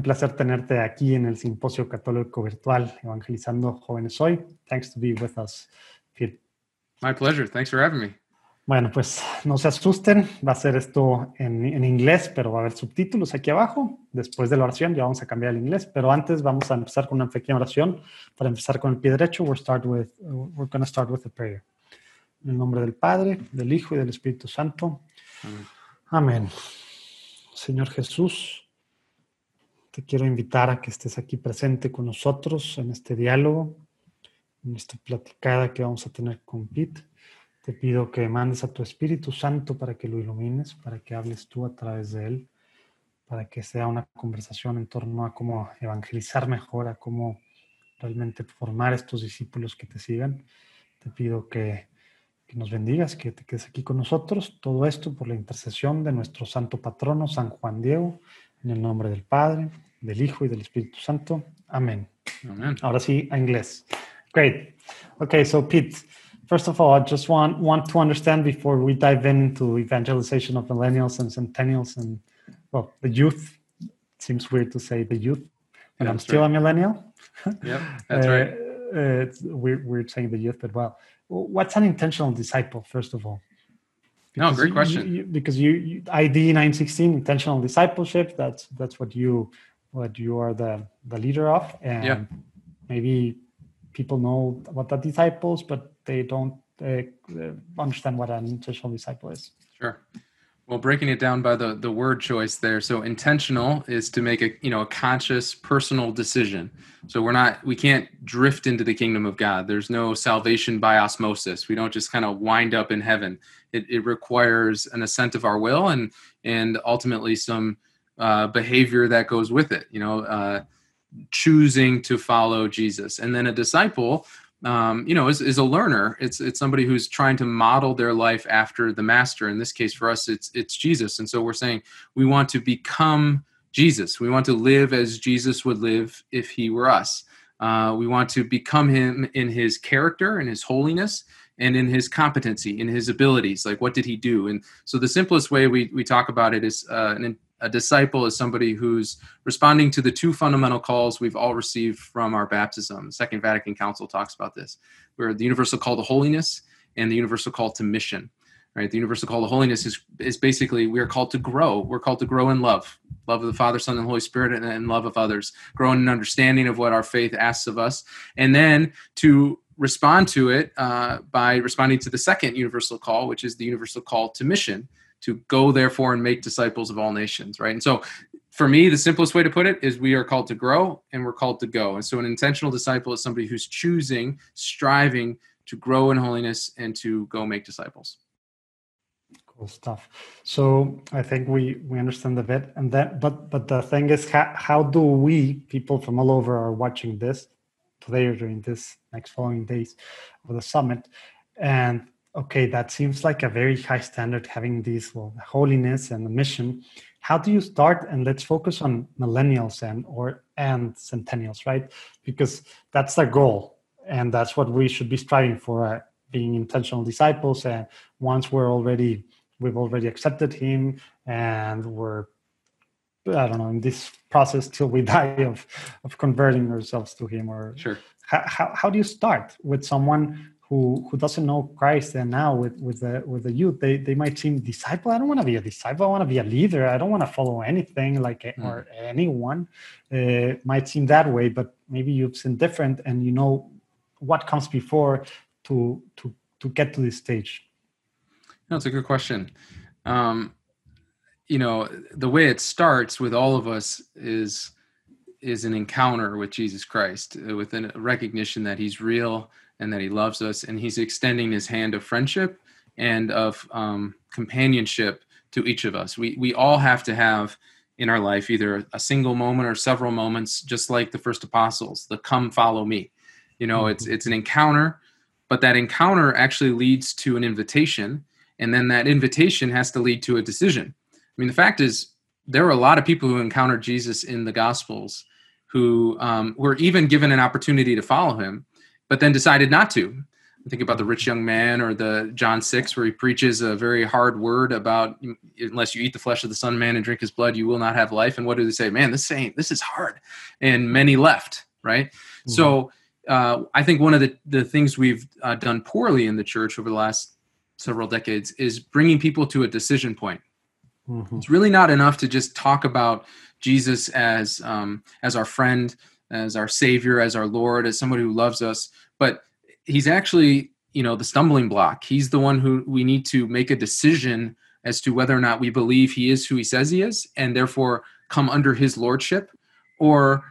Un placer tenerte aquí en el Simposio Católico Virtual Evangelizando Jóvenes Hoy. Thanks to be with us, Pete. My pleasure. Thanks for having me. Bueno, pues no se asusten, va a ser esto en, en, inglés, pero va a haber subtítulos aquí abajo. Después de la oración ya vamos a cambiar el inglés, pero antes vamos a empezar con una pequeña oración. Para empezar con el pie derecho, we're, start with, we're going to start with a prayer. En el nombre del Padre, del Hijo y del Espíritu Santo. Amén. Señor Jesús, te quiero invitar a que estés aquí presente con nosotros en este diálogo, en esta platicada que vamos a tener con Pete. Te pido que mandes a tu Espíritu Santo para que lo ilumines, para que hables tú a través de él, para que sea una conversación en torno a cómo evangelizar mejor, a cómo realmente formar estos discípulos que te sigan. Te pido que, que nos bendigas, que te quedes aquí con nosotros. Todo esto por la intercesión de nuestro santo patrono, San Juan Diego, en el nombre del Padre, del Hijo y del Espíritu Santo. Amén. Amen. Ahora sí, a inglés. Great. Okay, so Pete, first of all, I just want want to understand before we dive into evangelization of millennials and centennials and well, the youth. It seems weird to say the youth, and Yeah, I'm still right. a millennial. Yep, that's Uh, right. uh, it's weird, weird saying the youth, but well, what's an intentional disciple, first of all? No, great question. you- because you, you ID nine sixteen intentional discipleship. That's that's what you what you are the the leader of, and Yeah. maybe people know what the disciples, but they don't uh, understand what an intentional disciple is. Sure. Well, breaking it down by the the word choice there. So intentional is to make a you know a conscious personal decision. So we're not we can't drift into the kingdom of God. There's no salvation by osmosis. We don't just kind of wind up in heaven. It, it requires an assent of our will and and ultimately some uh, behavior that goes with it. You know, uh, choosing to follow Jesus, and then a disciple um, you know, is, is a learner. It's it's somebody who's trying to model their life after the master. In this case, for us, it's it's Jesus. And so we're saying we want to become Jesus. We want to live as Jesus would live if he were us. Uh, we want to become him in his character and his holiness and in his competency, in his abilities. Like what did he do? And so the simplest way we we talk about it is uh, an, a disciple is somebody who's responding to the two fundamental calls we've all received from our baptism. The Second Vatican Council talks about this, where the universal call to holiness and the universal call to mission. Right, the universal call to holiness is is basically we are called to grow. We're called to grow in love, love of the Father, Son, and Holy Spirit, and, and love of others. Grow in an understanding of what our faith asks of us, and then to respond to it uh, by responding to the second universal call, which is the universal call to mission, to go therefore and make disciples of all nations. Right, and so for me, the simplest way to put it is we are called to grow and we're called to go. And so an intentional disciple is somebody who's choosing, striving to grow in holiness and to go make disciples. Cool stuff. So I think we we understand a bit, and that but but the thing is, how how do we people from all over are watching this today during this next following days of the summit, and okay, that seems like a very high standard having these well holiness and the mission. How do you start? And let's focus on millennials and or and centennials, right? Because that's the goal, and that's what we should be striving for. Uh, being intentional disciples and once we're already we've already accepted him and we're i don't know in this process till we die of of converting ourselves to him or Sure. how, how, how do you start with someone who who doesn't know christ and now with with the with the youth they they might seem disciple i don't want to be a disciple i want to be a leader i don't want to follow anything like Mm. or anyone uh, might seem that way but maybe you've seen different and you know what comes before to to to get to this stage No, it's a good question. Um, you know, the way it starts with all of us is is an encounter with Jesus Christ, uh, with a recognition that He's real and that He loves us, and He's extending His hand of friendship and of um, companionship to each of us. We we all have to have in our life either a single moment or several moments, just like the first apostles, the "Come, follow me." You know, it's it's an encounter, but that encounter actually leads to an invitation and then that invitation has to lead to a decision. I mean, the fact is, there are a lot of people who encountered Jesus in the Gospels who um, were even given an opportunity to follow him, but then decided not to. I think about the rich young man or the John 6 where he preaches a very hard word about unless you eat the flesh of the son man and drink his blood you will not have life and what do they say man this ain't this is hard and many left right mm-hmm. so uh, I think one of the, the things we've uh, done poorly in the church over the last several decades is bringing people to a decision point. Mm-hmm. It's really not enough to just talk about Jesus as um, as our friend, as our Savior, as our Lord, as somebody who loves us, but He's actually you know the stumbling block. He's the one who we need to make a decision as to whether or not we believe He is who He says He is, and therefore come under His lordship, or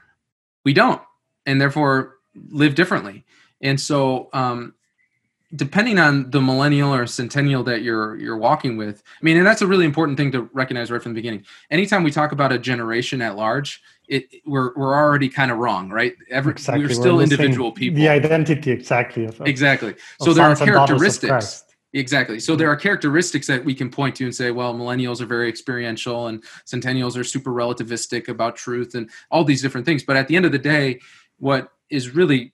we don't, and therefore live differently. And so, um, depending on the millennial or centennial that you're you're walking with, I mean, and that's a really important thing to recognize right from the beginning. Anytime we talk about a generation at large, it we're we're already kind of wrong, right? Every, exactly. We're still we're individual people. The identity, exactly. Of, exactly. So there are characteristics. Exactly. So there are characteristics that we can point to and say, well, millennials are very experiential and centennials are super relativistic about truth and all these different things. But at the end of the day, what is really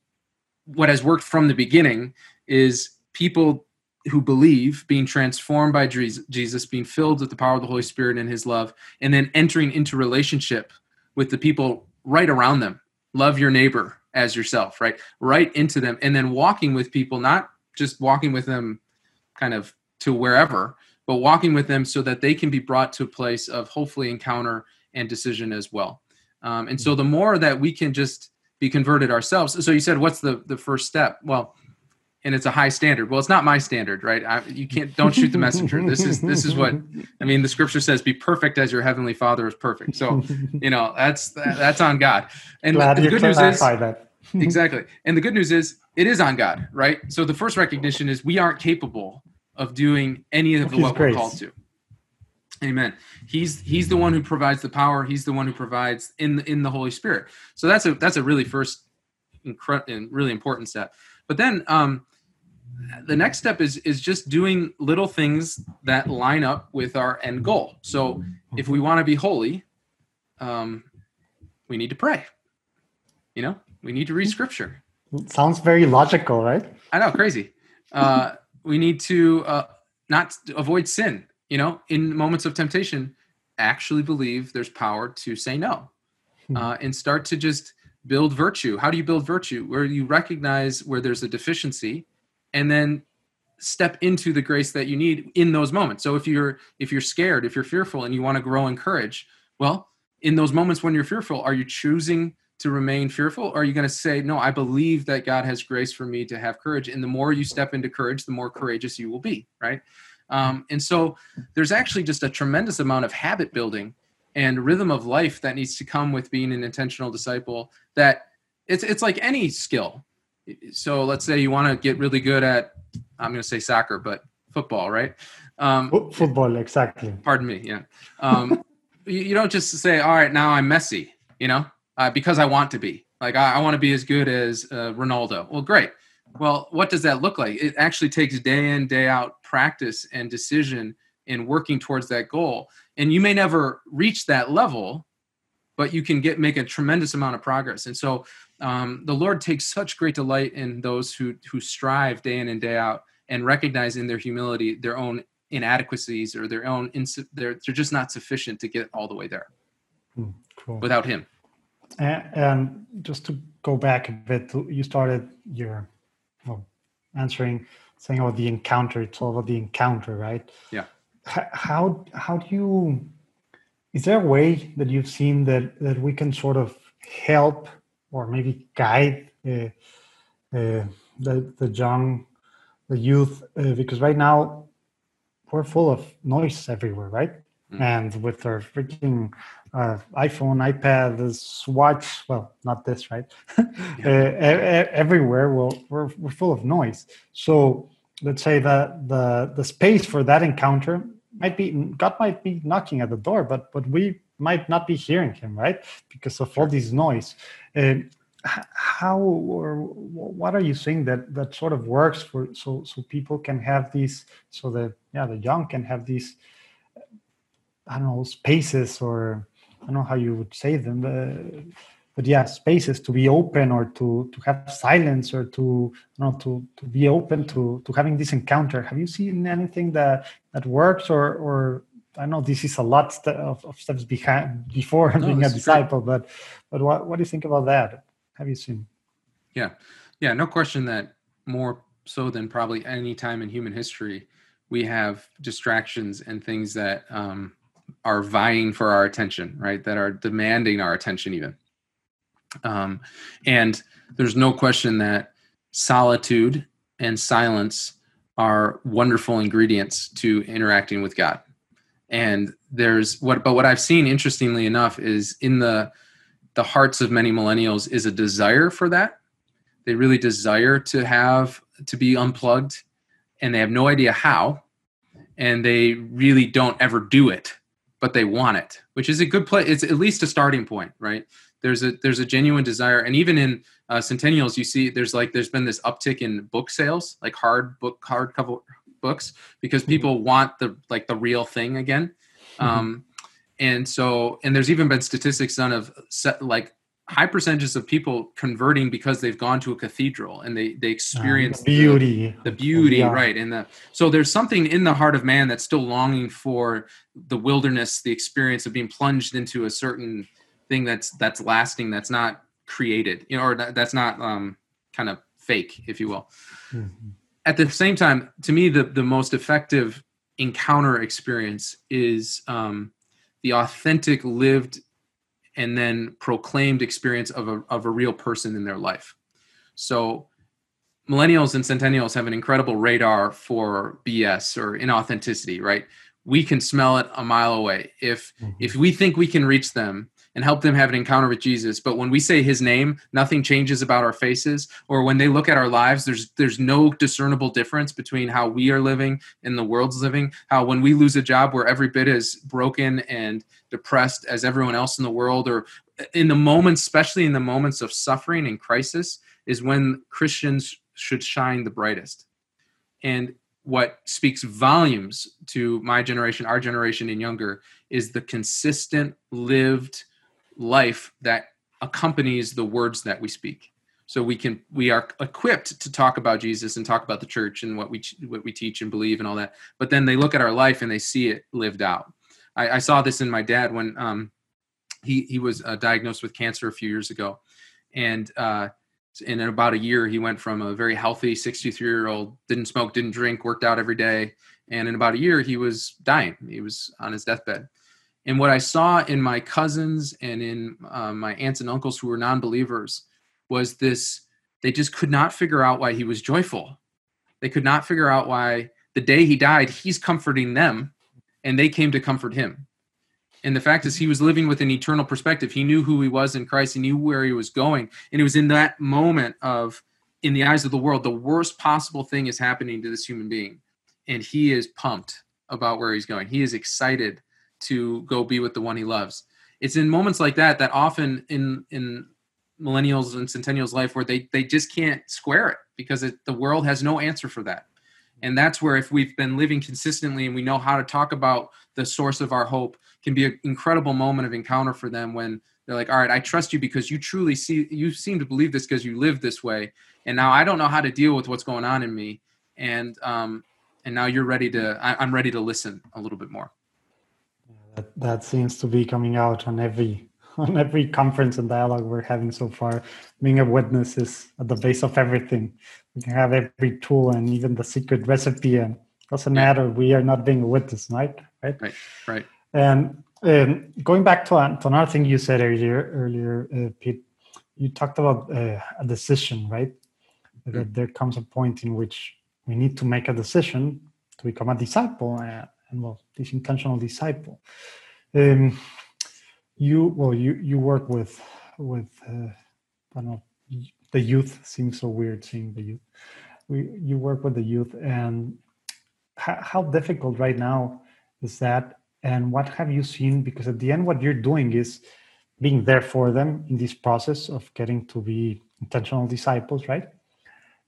what has worked from the beginning is people who believe being transformed by Jesus, being filled with the power of the Holy Spirit and his love, and then entering into relationship with the people right around them. Love your neighbor as yourself, right? Right into them, and then walking with people, not just walking with them kind of to wherever, but walking with them so that they can be brought to a place of hopefully encounter and decision as well. Um, and so the more that we can just be converted ourselves. So you said, what's the the first step? Well, and it's a high standard. Well, it's not my standard, right? I, you can't don't shoot the messenger. This is this is what I mean. The scripture says, "Be perfect as your heavenly Father is perfect." So, you know, that's that's on God. And Glad the good news is that. exactly. And the good news is it is on God, right? So the first recognition is we aren't capable of doing any of the, what grace. we're called to. Amen. He's he's the one who provides the power. He's the one who provides in in the Holy Spirit. So that's a that's a really first and really important step. But then um, the next step is is just doing little things that line up with our end goal. So if we want to be holy, um, we need to pray. You know, we need to read Scripture. sounds very logical, right? I know, crazy. Uh, we need to uh, not avoid sin you know, in moments of temptation, actually believe there's power to say no hmm. uh, and start to just build virtue. How do you build virtue? Where you recognize where there's a deficiency and then step into the grace that you need in those moments. So if you're if you're scared, if you're fearful and you want to grow in courage, well, in those moments when you're fearful, are you choosing to remain fearful are you going to say no i believe that god has grace for me to have courage and the more you step into courage the more courageous you will be right um, and so there's actually just a tremendous amount of habit building and rhythm of life that needs to come with being an intentional disciple that it's it's like any skill. So let's say you want to get really good at I'm going to say soccer, but football, right? Um, football, exactly. Pardon me. Yeah. Um, you, you, don't just say, "All right, now I'm Messi," you know, uh, because I want to be. Like I, I want to be as good as uh, Ronaldo. Well, great. Well, what does that look like? It actually takes day in, day out practice and decision in working towards that goal. And you may never reach that level, but you can get make a tremendous amount of progress. And so um, the Lord takes such great delight in those who who strive day in and day out and recognize in their humility their own inadequacies or their own ins- they're they're just not sufficient to get all the way there hmm, cool. without Him. And, and just to go back a bit, you started your well, answering saying about the encounter. It's all about the encounter, right? Yeah. How how do you? Is there a way that you've seen that that we can sort of help or maybe guide uh, uh, the the young, the youth? Uh, because right now we're full of noise everywhere, right? Mm. And with our freaking uh, iPhone, iPad, this watch, well, not this, right? yeah. uh, everywhere, well, we're, we're full of noise. So let's say that the, the space for that encounter might be, God might be knocking at the door, but, but we might not be hearing him, right? Because of all this noise. Uh, how or what are you saying that that sort of works for so so people can have these so that yeah the young can have these I don't know spaces or I don't know how you would say them. but yeah, spaces to be open or to to have silence or to you know to to be open to to having this encounter. Have you seen anything that that works or or I know this is a lot of, of steps behind before no, being a disciple, but but what what do you think about that? Have you seen? Yeah, yeah, no question that more so than probably any time in human history, we have distractions and things that um, are vying for our attention, right? That are demanding our attention, even. Um, and there's no question that solitude and silence are wonderful ingredients to interacting with God. And there's what, but what I've seen, interestingly enough, is in the the hearts of many millennials is a desire for that. They really desire to have to be unplugged, and they have no idea how, and they really don't ever do it, but they want it, which is a good place. It's at least a starting point, right? there's a there's a genuine desire and even in uh, centennials you see there's like there's been this uptick in book sales like hard book hard cover books because mm-hmm. people want the like the real thing again mm-hmm. um and so and there's even been statistics done of set, like high percentages of people converting because they've gone to a cathedral and they they experience the beauty the, the beauty yeah. right and the so there's something in the heart of man that's still longing for the wilderness the experience of being plunged into a certain thing that's that's lasting that's not created you know or that, that's not um, kind of fake if you will mm-hmm. At the same time to me the the most effective encounter experience is um, the authentic lived and then proclaimed experience of a, of a real person in their life. So millennials and centennials have an incredible radar for bs or inauthenticity right? We can smell it a mile away. If mm-hmm. if we think we can reach them and help them have an encounter with Jesus. But when we say his name, nothing changes about our faces or when they look at our lives, there's there's no discernible difference between how we are living and the world's living. How when we lose a job we're every bit as broken and depressed as everyone else in the world or in the moments especially in the moments of suffering and crisis is when Christians should shine the brightest. And what speaks volumes to my generation, our generation, and younger is the consistent, lived, life that accompanies the words that we speak. So we can we are equipped to talk about jesus and talk about the church and what we what we teach and believe and all that but then they look at our life and they see it lived out. I, I saw this in my dad when um, he he was uh, diagnosed with cancer a few years ago. And uh, in about a year he went from a very healthy 63 year old didn't smoke didn't drink worked out every day. And in about a year he was dying. He was on his deathbed and what I saw in my cousins and in uh, my aunts and uncles who were non believers was this they just could not figure out why he was joyful. They could not figure out why the day he died, he's comforting them and they came to comfort him. And the fact is, he was living with an eternal perspective. He knew who he was in Christ, he knew where he was going. And it was in that moment of, in the eyes of the world, the worst possible thing is happening to this human being. And he is pumped about where he's going. He is excited to go be with the one he loves. It's in moments like that that often in in millennials and centennials life where they they just can't square it because it, the world has no answer for that. And that's where if we've been living consistently and we know how to talk about the source of our hope can be an incredible moment of encounter for them when they're like all right i trust you because you truly see you seem to believe this because you live this way and now i don't know how to deal with what's going on in me and um and now you're ready to I, i'm ready to listen a little bit more that, that seems to be coming out on every on every conference and dialogue we're having so far. Being a witness is at the base of everything. We can have every tool and even the secret recipe, and doesn't matter. We are not being a witness, right? Right. Right. Right. And um, going back to, to, another thing you said earlier, earlier, uh, Pete, you talked about uh, a decision, right? Mm-hmm. That there comes a point in which we need to make a decision to become a disciple, uh, and well, this intentional disciple. Um, you well, you you work with with uh, I don't know the youth. Seems so weird seeing the youth. We you work with the youth, and how, how difficult right now is that? And what have you seen? Because at the end, what you're doing is being there for them in this process of getting to be intentional disciples, right?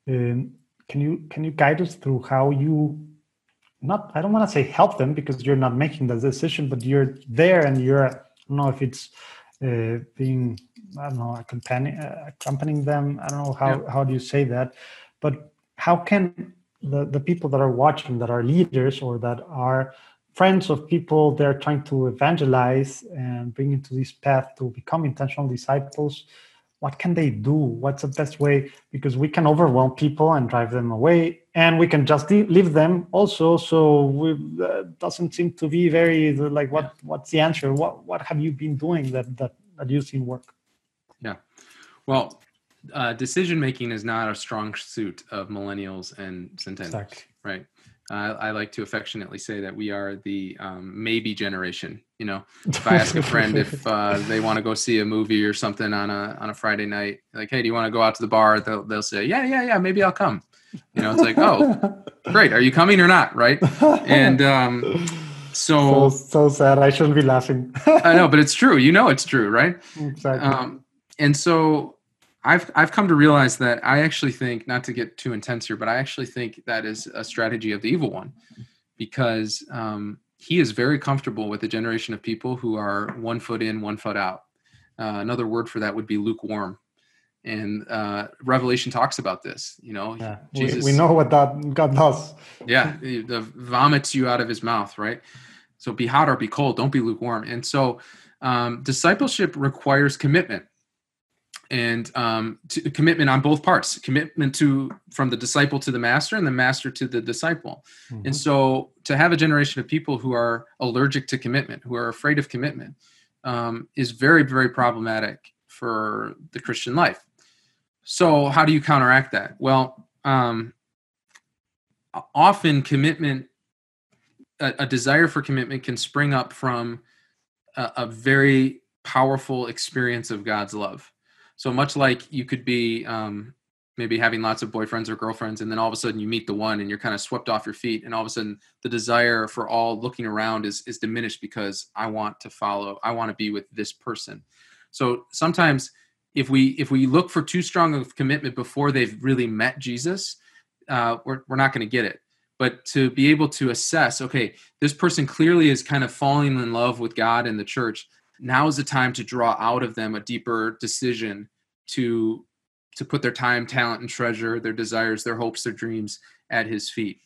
Um, can you can you guide us through how you not i don't want to say help them because you're not making the decision but you're there and you're i don't know if it's uh, being I don't know, accompanying, uh, accompanying them. I don't know how, yeah. how do you say that, but how can the, the people that are watching that are leaders or that are friends of people they're trying to evangelize and bring into this path to become intentional disciples what can they do what's the best way because we can overwhelm people and drive them away and we can just leave them also so we, uh, doesn't seem to be very like what what's the answer what what have you been doing that that that you've seen work yeah well uh, decision making is not a strong suit of millennials and centennials exactly. right uh, I like to affectionately say that we are the um, maybe generation. You know, if I ask a friend if uh, they want to go see a movie or something on a on a Friday night, like, hey, do you want to go out to the bar? They'll they'll say, yeah, yeah, yeah, maybe I'll come. You know, it's like, oh, great, are you coming or not? Right? And um, so, so so sad. I shouldn't be laughing. I know, but it's true. You know, it's true, right? Exactly. Um, and so I've I've come to realize that I actually think not to get too intense here, but I actually think that is a strategy of the evil one, because um, he is very comfortable with a generation of people who are one foot in, one foot out. Uh, another word for that would be lukewarm, and uh, Revelation talks about this. You know, yeah. Jesus, we, we know what that God does. yeah, the vomits you out of His mouth, right? So be hot or be cold. Don't be lukewarm. And so um, discipleship requires commitment and um, to, commitment on both parts commitment to from the disciple to the master and the master to the disciple mm-hmm. and so to have a generation of people who are allergic to commitment who are afraid of commitment um, is very very problematic for the christian life so how do you counteract that well um, often commitment a, a, desire for commitment can spring up from a, a very powerful experience of god's love so much like you could be um, maybe having lots of boyfriends or girlfriends, and then all of a sudden you meet the one, and you're kind of swept off your feet, and all of a sudden the desire for all looking around is is diminished because I want to follow, I want to be with this person. So sometimes if we if we look for too strong of commitment before they've really met Jesus, uh, we're we're not going to get it. But to be able to assess, okay, this person clearly is kind of falling in love with God and the church now is the time to draw out of them a deeper decision to to put their time talent and treasure their desires their hopes their dreams at his feet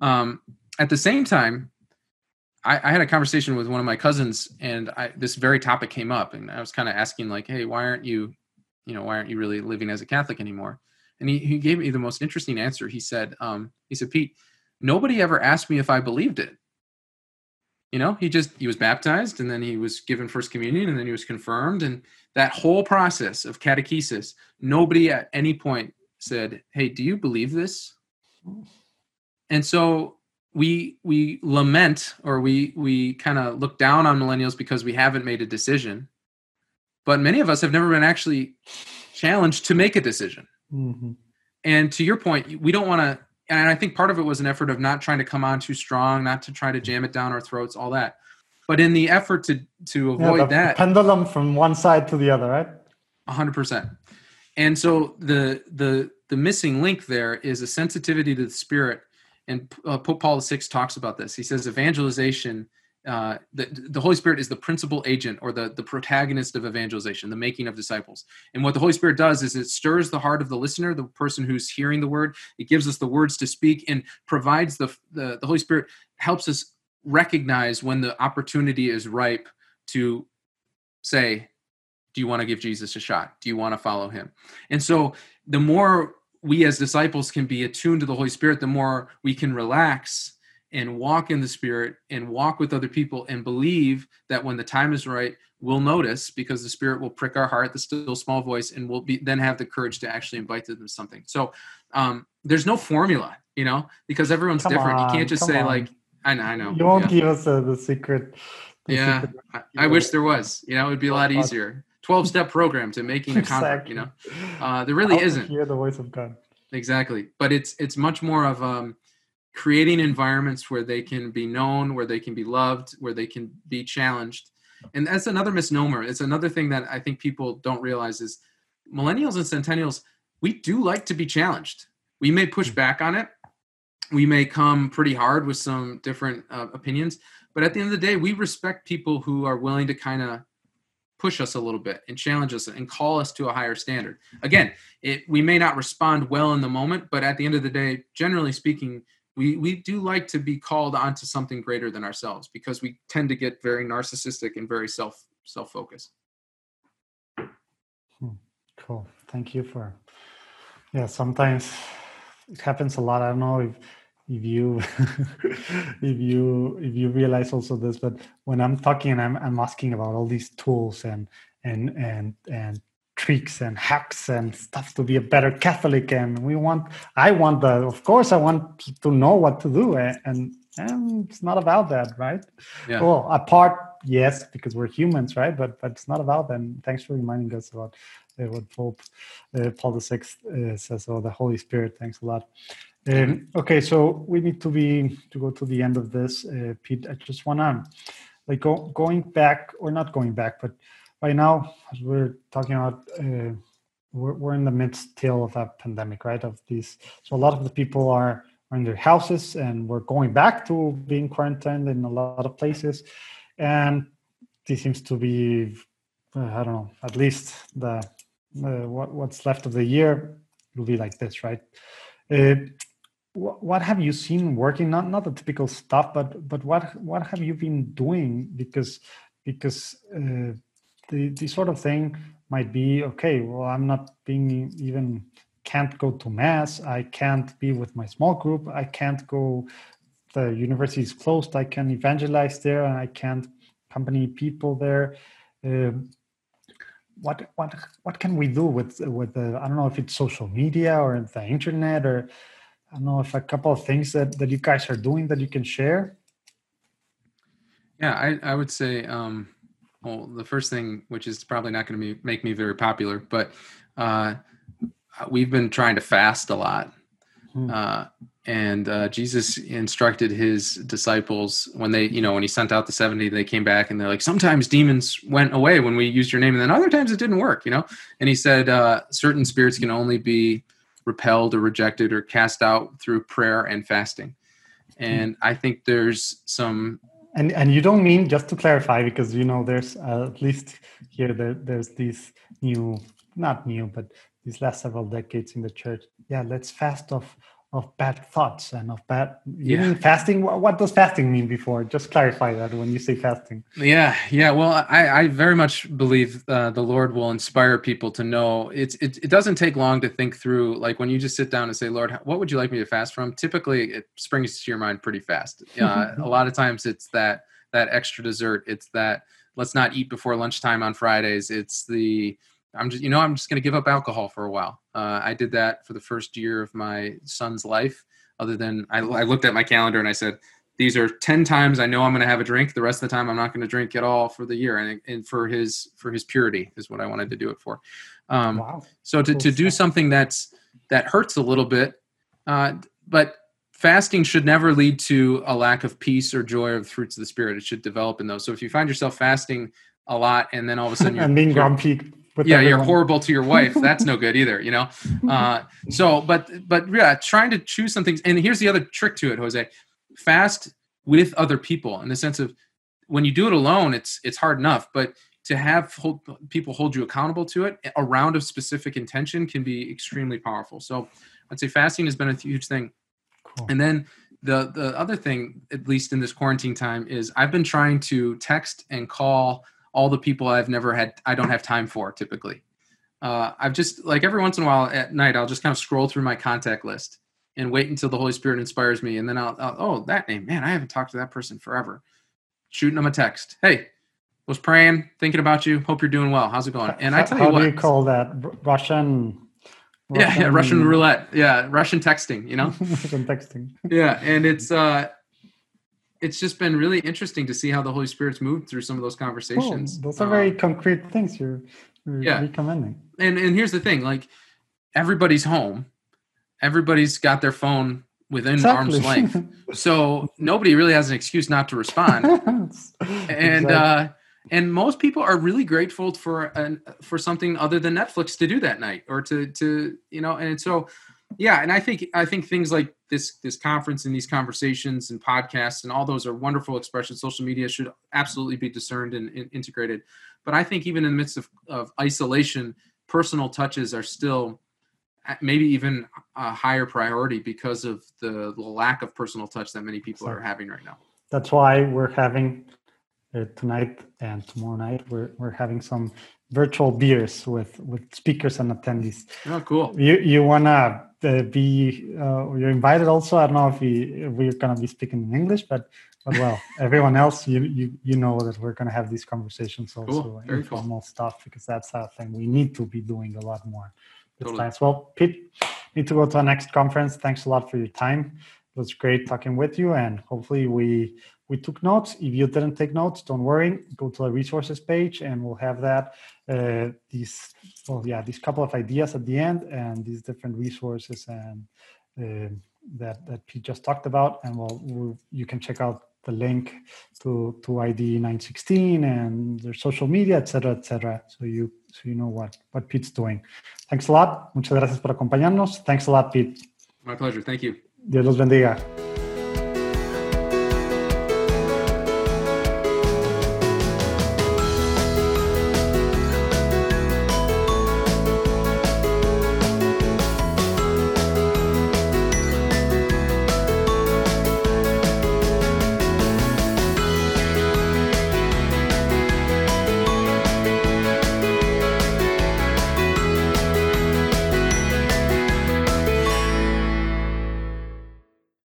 um, at the same time I, I, had a conversation with one of my cousins and I, this very topic came up and i was kind of asking like hey why aren't you you know why aren't you really living as a catholic anymore? And he, he gave me the most interesting answer. He said um, he said pete nobody ever asked me if i believed it. You know he just he was baptized and then he was given first communion and then he was confirmed and that whole process of catechesis nobody at any point said hey do you believe this? And so we we lament or we we kind of look down on millennials because we haven't made a decision but many of us have never been actually challenged to make a decision mm-hmm. and to your point we don't want to and I think part of it was an effort of not trying to come on too strong, not to try to jam it down our throats, all that. But in the effort to to avoid yeah, that pendulum from one side to the other, right? hundred percent. And so the the the missing link there is a sensitivity to the spirit. And uh, Pope Paul VI talks about this. He says evangelization uh, the, the Holy Spirit is the principal agent or the, the protagonist of evangelization, the making of disciples. And what the Holy Spirit does is it stirs the heart of the listener, the person who's hearing the word. It gives us the words to speak and provides the, the, the Holy Spirit helps us recognize when the opportunity is ripe to say, Do you want to give Jesus a shot? Do you want to follow him? And so the more we as disciples can be attuned to the Holy Spirit, the more we can relax and walk in the spirit and walk with other people and believe that when the time is right we'll notice because the spirit will prick our heart the still small voice and we'll be then have the courage to actually invite them to something. So um, there's no formula you know because everyone's come different. On, you can't just say on. like i know i know. You won't yeah. give us uh, the secret the yeah secret, I, I, wish there was. You know it would be a lot easier. 12 step program to making a convert you know? Uh, there really isn't. hear the voice of god. Exactly. But it's it's much more of um creating environments where they can be known, where they can be loved, where they can be challenged. And that's another misnomer. It's another thing that I think people don't realize is millennials and centennials, we do like to be challenged. We may push mm. back on it. We may come pretty hard with some different uh, opinions, but at the end of the day, we respect people who are willing to kind of push us a little bit and challenge us and call us to a higher standard. Again, it we may not respond well in the moment, but at the end of the day, generally speaking, we we do like to be called onto something greater than ourselves because we tend to get very narcissistic and very self self focused. Hmm. Cool. Thank you for. Yeah, sometimes it happens a lot. I don't know if if you if you if you realize also this but when i'm talking and I'm, I'm asking about all these tools and and and and tricks and hacks and stuff to be a better catholic and we want i want the of course i want to know what to do and and it's not about that right? Yeah. well apart yes because we're humans right? But but it's not about that and thanks for reminding us about uh, what pope uh, paul vi uh, says about the holy spirit. Thanks a lot. Um, okay, so we need to be to go to the end of this, uh, Pete. I just wanna like go going back or not going back, but right now as we're talking about, uh, we're we're in the midst tail of a pandemic, right? Of these, so a lot of the people are are in their houses, and we're going back to being quarantined in a lot of places, and this seems to be, uh, I don't know, at least the what what's left of the year will be like this, right? Uh, what have you seen working not not the typical stuff but but what what have you been doing because because uh, the the sort of thing might be okay well i'm not being even can't go to mass. I can't be with my small group. I can't go the university is closed. I can evangelize there. And i can't accompany people there. Uh, what what what can we do with with the i don't know if it's social media or the internet or I don't know if a couple of things that, that you guys are doing that you can share. Yeah, I, I would say, um, well, the first thing, which is probably not going to make me very popular, but uh, we've been trying to fast a lot. Hmm. Uh, and uh, Jesus instructed his disciples when they, you know, when he sent out the 70, they came back and they're like, sometimes demons went away when we used your name, and then other times it didn't work, you know? And he said, uh, certain spirits can only be repelled or rejected or cast out through prayer and fasting. And I think there's some. And and you don't mean just to clarify because you know there's uh, at least here there, there's these new not new but these last several decades in the church. Yeah, let's fast off of bad thoughts and of bad you yeah. mean fasting? What does fasting mean before? Just clarify that when you say fasting. Yeah yeah. Well i, I very much believe uh, the lord will inspire people to know. It's it, it doesn't take long to think through like when you just sit down and say lord what would you like me to fast from? Typically it springs to your mind pretty fast. Uh, a lot of times it's that that extra dessert. It's that let's not eat before lunchtime on fridays. It's the I'm just, you know, I'm just going to give up alcohol for a while. Uh, I did that for the first year of my son's life. Other than I, I looked at my calendar and I said, these are 10 times I know I'm going to have a drink. The rest of the time, I'm not going to drink at all for the year. And, and for his, for his purity is what I wanted to do it for. Um, wow. So to, to do something that's, that hurts a little bit, uh, but fasting should never lead to a lack of peace or joy or the fruits of the spirit. It should develop in those. So if you find yourself fasting a lot and then all of a sudden you're and being grumpy yeah everyone. you're horrible to your wife. That's no good either you know? Uh, so but but yeah trying to choose some things and here's the other trick to it jose. Fast with other people in the sense of when you do it alone it's it's hard enough but to have hold, people hold you accountable to it around a round of specific intention can be extremely powerful. So i'd say fasting has been a huge thing. Cool. and then the the other thing at least in this quarantine time is i've been trying to text and call all the people I've never had, I don't have time for typically. Uh, I've just like every once in a while at night, I'll just kind of scroll through my contact list and wait until the Holy Spirit inspires me. And then I'll, I'll oh, that name, man, I haven't talked to that person forever. Shooting them a text. Hey, was praying, thinking about you. Hope you're doing well. How's it going? And I tell you what, do you call that? Russian. Russian yeah, yeah, Russian roulette. Yeah, Russian texting. You know, Russian texting. Yeah, and it's uh, it's just been really interesting to see how the Holy Spirit's moved through some of those conversations. those are very um, concrete things you're, you're yeah. recommending. And and here's the thing, like everybody's home, everybody's got their phone within exactly. arm's length, so nobody really has an excuse not to respond. and exactly. uh, and most people are really grateful for an for something other than Netflix to do that night or to to you know, and so yeah and i think i think things like this this conference and these conversations and podcasts and all those are wonderful expressions. Social media should absolutely be discerned and, and integrated. But I think even in the midst of, of isolation, personal touches are still maybe even a higher priority because of the, the lack of personal touch that many people are having right now. That's why we're having uh, tonight and tomorrow night we're we're having some virtual beers with with speakers and attendees. Oh, cool! You you wanna uh, be uh, you're invited also. I don't know if we if we're gonna be speaking in English, but but well, everyone else, you you you know that we're gonna have these conversations also cool. Very informal cool. stuff because that's a thing we need to be doing a lot more. This Totally. Well, Pete, need to go to our next conference. Thanks a lot for your time. It was great talking with you, and hopefully we we took notes. If you didn't take notes, don't worry. Go to the resources page, and we'll have that. Uh, these, well, yeah, these couple of ideas at the end, and these different resources and uh, that that Pete just talked about, and we'll, we'll you can check out the link to to ID 916 and their social media, etc., etc. So you so you know what what Pete's doing. Thanks a lot. Muchas gracias por acompañarnos. Thanks a lot, Pete. My pleasure. Thank you. Dios los bendiga.